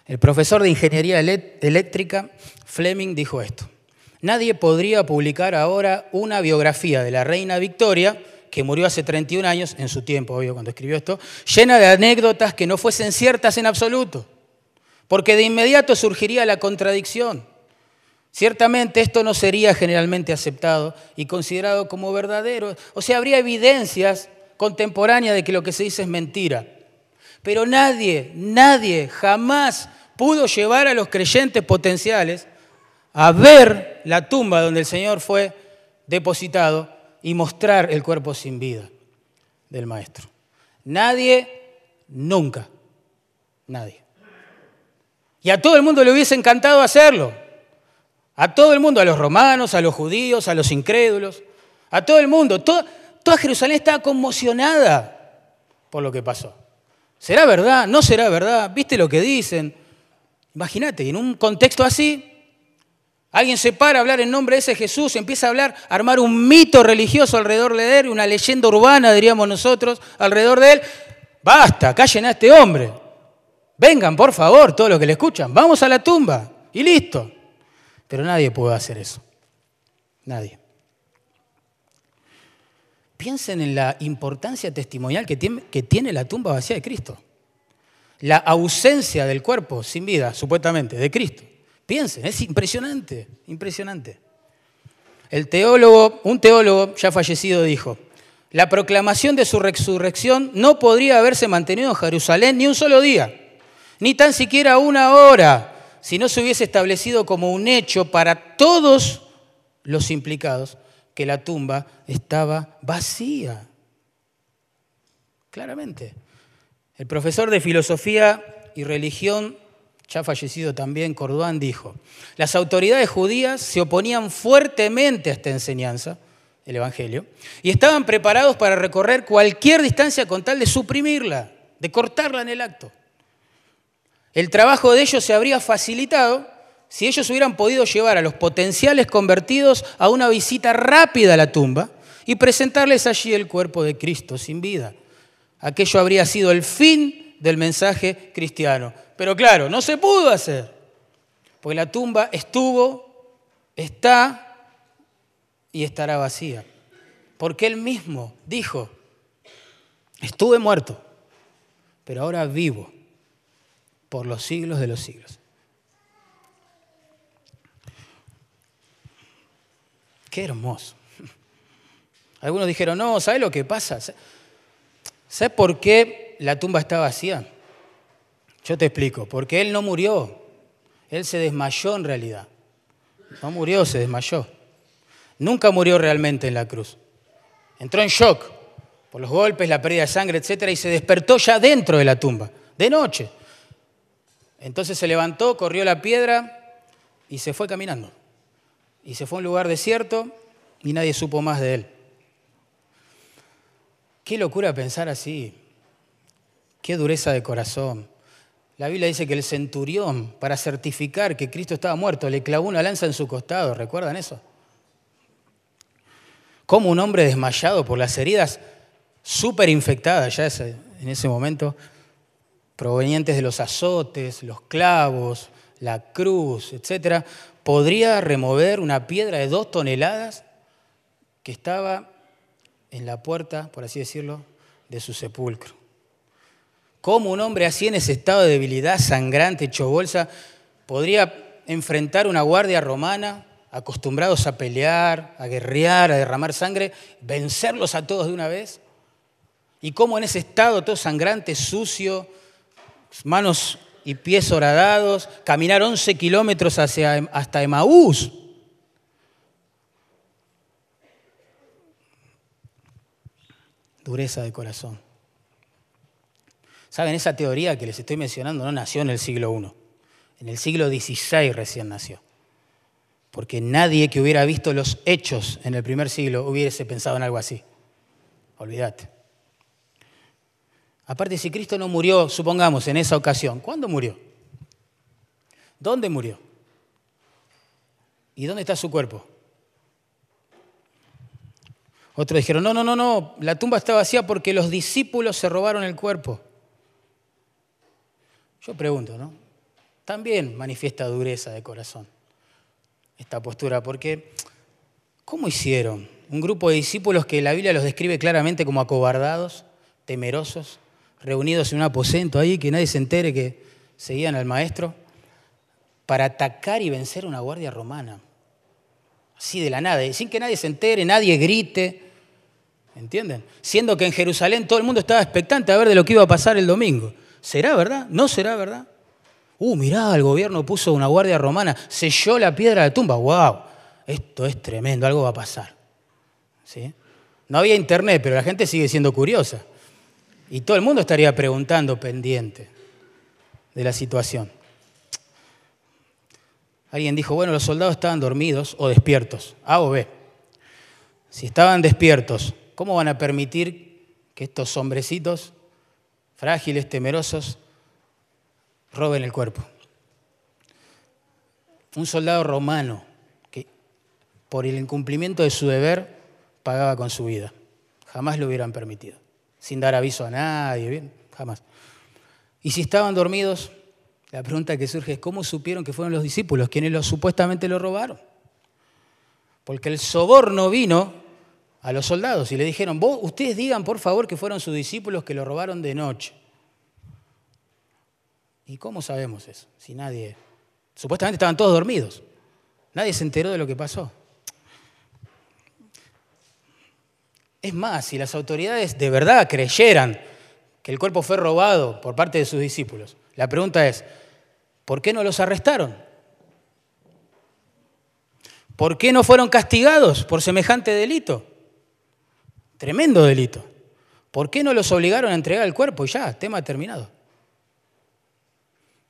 El profesor de ingeniería eléctrica, Fleming, dijo esto. Nadie podría publicar ahora una biografía de la reina Victoria, que murió hace 31 años, en su tiempo, obvio, cuando escribió esto, llena de anécdotas que no fuesen ciertas en absoluto, porque de inmediato surgiría la contradicción. Ciertamente esto no sería generalmente aceptado y considerado como verdadero. O sea, habría evidencias contemporáneas de que lo que se dice es mentira. Pero nadie, nadie jamás pudo llevar a los creyentes potenciales a ver la tumba donde el Señor fue depositado y mostrar el cuerpo sin vida del Maestro. Nadie, nunca, nadie. Y a todo el mundo le hubiese encantado hacerlo. A todo el mundo, a los romanos, a los judíos, a los incrédulos, a todo el mundo. Toda, Jerusalén estaba conmocionada por lo que pasó. ¿Será verdad? ¿No será verdad? ¿Viste lo que dicen? Imagínate, en un contexto así, alguien se para a hablar en nombre de ese Jesús, empieza a hablar, a armar un mito religioso alrededor de él, una leyenda urbana, diríamos nosotros, alrededor de él. Basta, callen a este hombre. Vengan, por favor, todos los que le escuchan, vamos a la tumba y listo. Pero nadie puede hacer eso. Nadie. Piensen en la importancia testimonial que tiene, la tumba vacía de Cristo. La ausencia del cuerpo sin vida, supuestamente, de Cristo. Piensen, es impresionante, impresionante. El teólogo, un teólogo ya fallecido dijo, la proclamación de su resurrección no podría haberse mantenido en Jerusalén ni un solo día, ni tan siquiera una hora, si no se hubiese establecido como un hecho para todos los implicados que la tumba estaba vacía. Claramente. El profesor de filosofía y religión, ya fallecido también, Cordán, dijo, las autoridades judías se oponían fuertemente a esta enseñanza, el Evangelio, y estaban preparados para recorrer cualquier distancia con tal de suprimirla, de cortarla en el acto. El trabajo de ellos se habría facilitado si ellos hubieran podido llevar a los potenciales convertidos a una visita rápida a la tumba y presentarles allí el cuerpo de Cristo sin vida. Aquello habría sido el fin del mensaje cristiano. Pero claro, no se pudo hacer, porque la tumba estuvo, está y estará vacía. Porque él mismo dijo, estuve muerto, pero ahora vivo por los siglos de los siglos. Qué hermoso. Algunos dijeron, no, ¿sabes lo que pasa? ¿Sabes por qué la tumba está vacía? Yo te explico, porque él no murió, él se desmayó en realidad. No murió, se desmayó. Nunca murió realmente en la cruz. Entró en shock por los golpes, la pérdida de sangre, etc. Y se despertó ya dentro de la tumba, de noche. Entonces se levantó, corrió la piedra y se fue caminando. Y se fue a un lugar desierto y nadie supo más de él. Qué locura pensar así. Qué dureza de corazón. La Biblia dice que el centurión, para certificar que Cristo estaba muerto, le clavó una lanza en su costado. ¿Recuerdan eso? Como un hombre desmayado por las heridas súper infectadas ya en ese momento, provenientes de los azotes, los clavos, la cruz, etc., podría remover una piedra de dos toneladas que estaba en la puerta, por así decirlo, de su sepulcro. ¿Cómo un hombre así en ese estado de debilidad, sangrante, hecho bolsa, podría enfrentar una guardia romana, acostumbrados a pelear, a guerrear, a derramar sangre, vencerlos a todos de una vez? ¿Y cómo en ese estado todo sangrante, sucio, manos y pies horadados, caminar 11 kilómetros hacia, hasta Emaús. Dureza de corazón. ¿Saben? Esa teoría que les estoy mencionando no nació en el siglo I. En el siglo XVI recién nació. Porque nadie que hubiera visto los hechos en el primer siglo hubiese pensado en algo así. Olvídate. Aparte, si Cristo no murió, supongamos, en esa ocasión, ¿cuándo murió? ¿Dónde murió? ¿Y dónde está su cuerpo? Otros dijeron, no, no, no, no, la tumba está vacía porque los discípulos se robaron el cuerpo. Yo pregunto, ¿no? También manifiesta dureza de corazón esta postura, porque ¿cómo hicieron? Un grupo de discípulos que la Biblia los describe claramente como acobardados, temerosos, reunidos en un aposento ahí, que nadie se entere que seguían al maestro, para atacar y vencer a una guardia romana. Así de la nada, sin que nadie se entere, nadie grite. ¿Entienden? Siendo que en Jerusalén todo el mundo estaba expectante a ver de lo que iba a pasar el domingo. ¿Será verdad? ¿No será verdad? Uh, mirá, el gobierno puso una guardia romana, selló la piedra de la tumba. ¡Wow! Esto es tremendo, algo va a pasar. ¿Sí? No había internet, pero la gente sigue siendo curiosa. Y todo el mundo estaría preguntando pendiente de la situación. Alguien dijo, bueno, los soldados estaban dormidos o despiertos, A o B. Si estaban despiertos, ¿cómo van a permitir que estos hombrecitos frágiles, temerosos, roben el cuerpo? Un soldado romano que por el incumplimiento de su deber pagaba con su vida. Jamás lo hubieran permitido sin dar aviso a nadie, bien, jamás. Y si estaban dormidos, la pregunta que surge es, ¿cómo supieron que fueron los discípulos quienes lo, supuestamente lo robaron? Porque el soborno vino a los soldados y le dijeron, Vos, ustedes digan por favor que fueron sus discípulos que lo robaron de noche. ¿Y cómo sabemos eso? Si nadie... Supuestamente estaban todos dormidos. Nadie se enteró de lo que pasó. Es más, si las autoridades de verdad creyeran que el cuerpo fue robado por parte de sus discípulos, la pregunta es, ¿por qué no los arrestaron? ¿Por qué no fueron castigados por semejante delito? Tremendo delito. ¿Por qué no los obligaron a entregar el cuerpo? Y ya, tema terminado.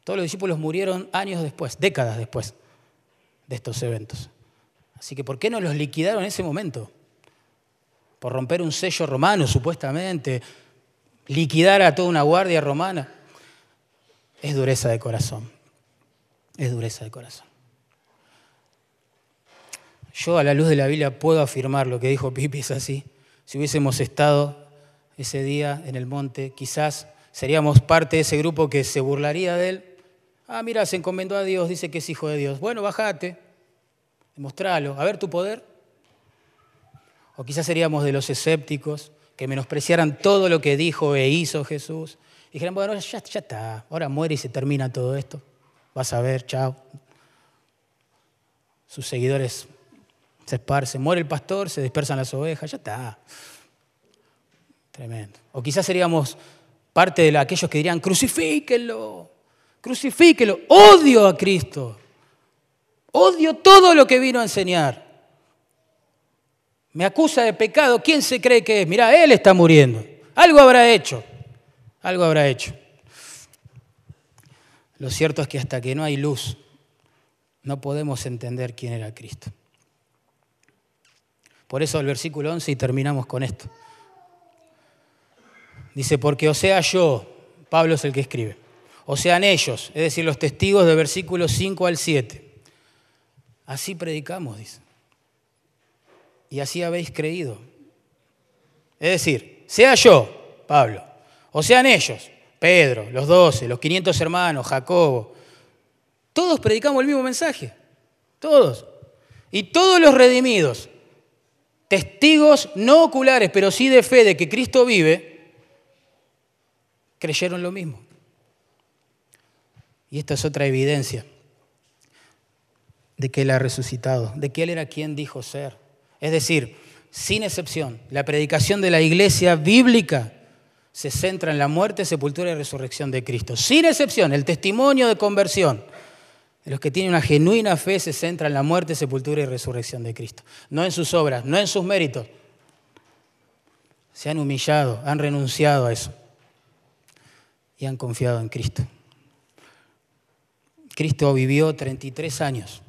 Todos los discípulos murieron años después, décadas después de estos eventos. Así que ¿por qué no los liquidaron en ese momento? Por romper un sello romano, supuestamente, liquidar a toda una guardia romana. Es dureza de corazón. Es dureza de corazón. Yo a la luz de la Biblia puedo afirmar lo que dijo Pipi, es así. Si hubiésemos estado ese día en el monte, quizás seríamos parte de ese grupo que se burlaría de él. Ah, mira, se encomendó a Dios, dice que es hijo de Dios. Bueno, bájate, demostralo, a ver tu poder. O quizás seríamos de los escépticos que menospreciaran todo lo que dijo e hizo Jesús. Y dijeran, bueno, ya, está, ahora muere y se termina todo esto. Vas a ver, chao. Sus seguidores se esparcen. Muere el pastor, se dispersan las ovejas, ya está. Tremendo. O quizás seríamos parte de aquellos que dirían, crucifíquenlo, crucifíquenlo, odio a Cristo, odio todo lo que vino a enseñar. Me acusa de pecado. ¿Quién se cree que es? Mirá, él está muriendo. Algo habrá hecho. Algo habrá hecho. Lo cierto es que hasta que no hay luz, no podemos entender quién era Cristo. Por eso el versículo 11 y terminamos con esto. Dice, porque o sea yo, Pablo es el que escribe, o sean ellos, es decir, los testigos de versículos 5 al 7. Así predicamos, dice y así habéis creído. Es decir, sea yo, Pablo, o sean ellos, Pedro, los doce, los 500 hermanos, Jacobo, todos predicamos el mismo mensaje, todos. Y todos los redimidos, testigos no oculares, pero sí de fe de que Cristo vive, creyeron lo mismo. Y esta es otra evidencia de que Él ha resucitado, de que Él era quien dijo ser. Es decir, sin excepción, la predicación de la iglesia bíblica se centra en la muerte, sepultura y resurrección de Cristo. Sin excepción, el testimonio de conversión de los que tienen una genuina fe se centra en la muerte, sepultura y resurrección de Cristo. No en sus obras, no en sus méritos. Se han humillado, han renunciado a eso y han confiado en Cristo. Cristo vivió 33 años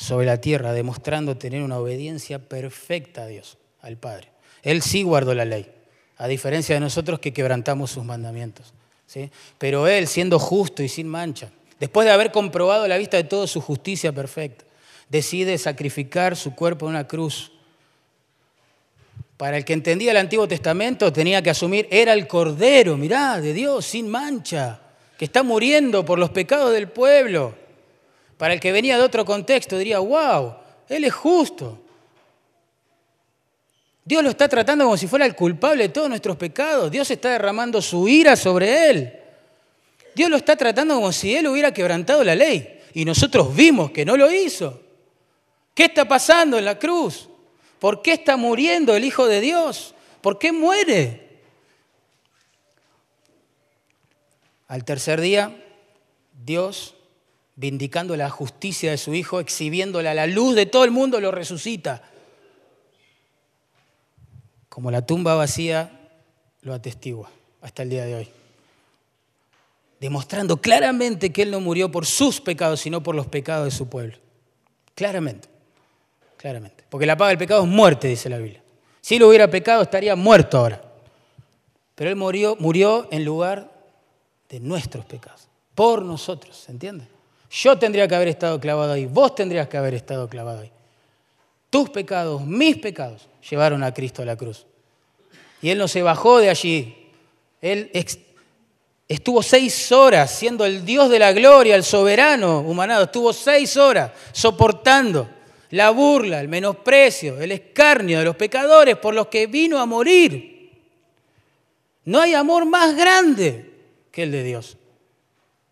sobre la tierra, demostrando tener una obediencia perfecta a Dios, al Padre. Él sí guardó la ley, a diferencia de nosotros que quebrantamos sus mandamientos. ¿sí? Pero Él, siendo justo y sin mancha, después de haber comprobado a la vista de todo su justicia perfecta, decide sacrificar su cuerpo en una cruz. Para el que entendía el Antiguo Testamento tenía que asumir, era el Cordero, mirá, de Dios, sin mancha, que está muriendo por los pecados del pueblo. Para el que venía de otro contexto diría, wow, Él es justo. Dios lo está tratando como si fuera el culpable de todos nuestros pecados. Dios está derramando su ira sobre Él. Dios lo está tratando como si Él hubiera quebrantado la ley. Y nosotros vimos que no lo hizo. ¿Qué está pasando en la cruz? ¿Por qué está muriendo el Hijo de Dios? ¿Por qué muere? Al tercer día, Dios, vindicando la justicia de su Hijo, exhibiéndola a la luz de todo el mundo, lo resucita. Como la tumba vacía lo atestigua hasta el día de hoy. Demostrando claramente que Él no murió por sus pecados, sino por los pecados de su pueblo. Claramente claramente. Porque la paga del pecado es muerte, dice la Biblia. Si él hubiera pecado, estaría muerto ahora. Pero él murió, murió en lugar de nuestros pecados, por nosotros, ¿se entiende? Yo tendría que haber estado clavado ahí, vos tendrías que haber estado clavado ahí. Tus pecados, mis pecados, llevaron a Cristo a la cruz. Y Él no se bajó de allí. Él estuvo seis horas siendo el Dios de la gloria, el soberano humanado. Estuvo seis horas soportando la burla, el menosprecio, el escarnio de los pecadores por los que vino a morir. No hay amor más grande que el de Dios.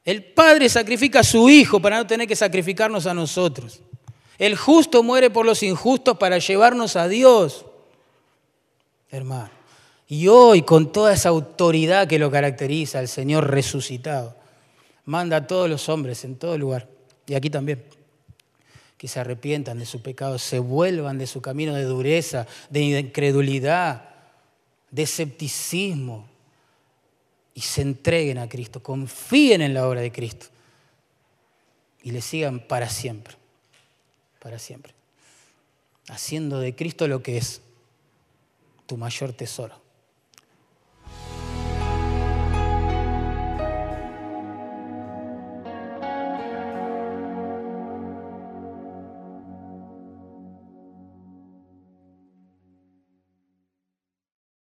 El Padre sacrifica a su Hijo para no tener que sacrificarnos a nosotros. El justo muere por los injustos para llevarnos a Dios. Hermano. Y hoy, con toda esa autoridad que lo caracteriza, el Señor resucitado, manda a todos los hombres en todo lugar, y aquí también, que se arrepientan de su pecado, se vuelvan de su camino de dureza, de incredulidad, de escepticismo y se entreguen a Cristo, confíen en la obra de Cristo y le sigan para siempre, para siempre, haciendo de Cristo lo que es tu mayor tesoro.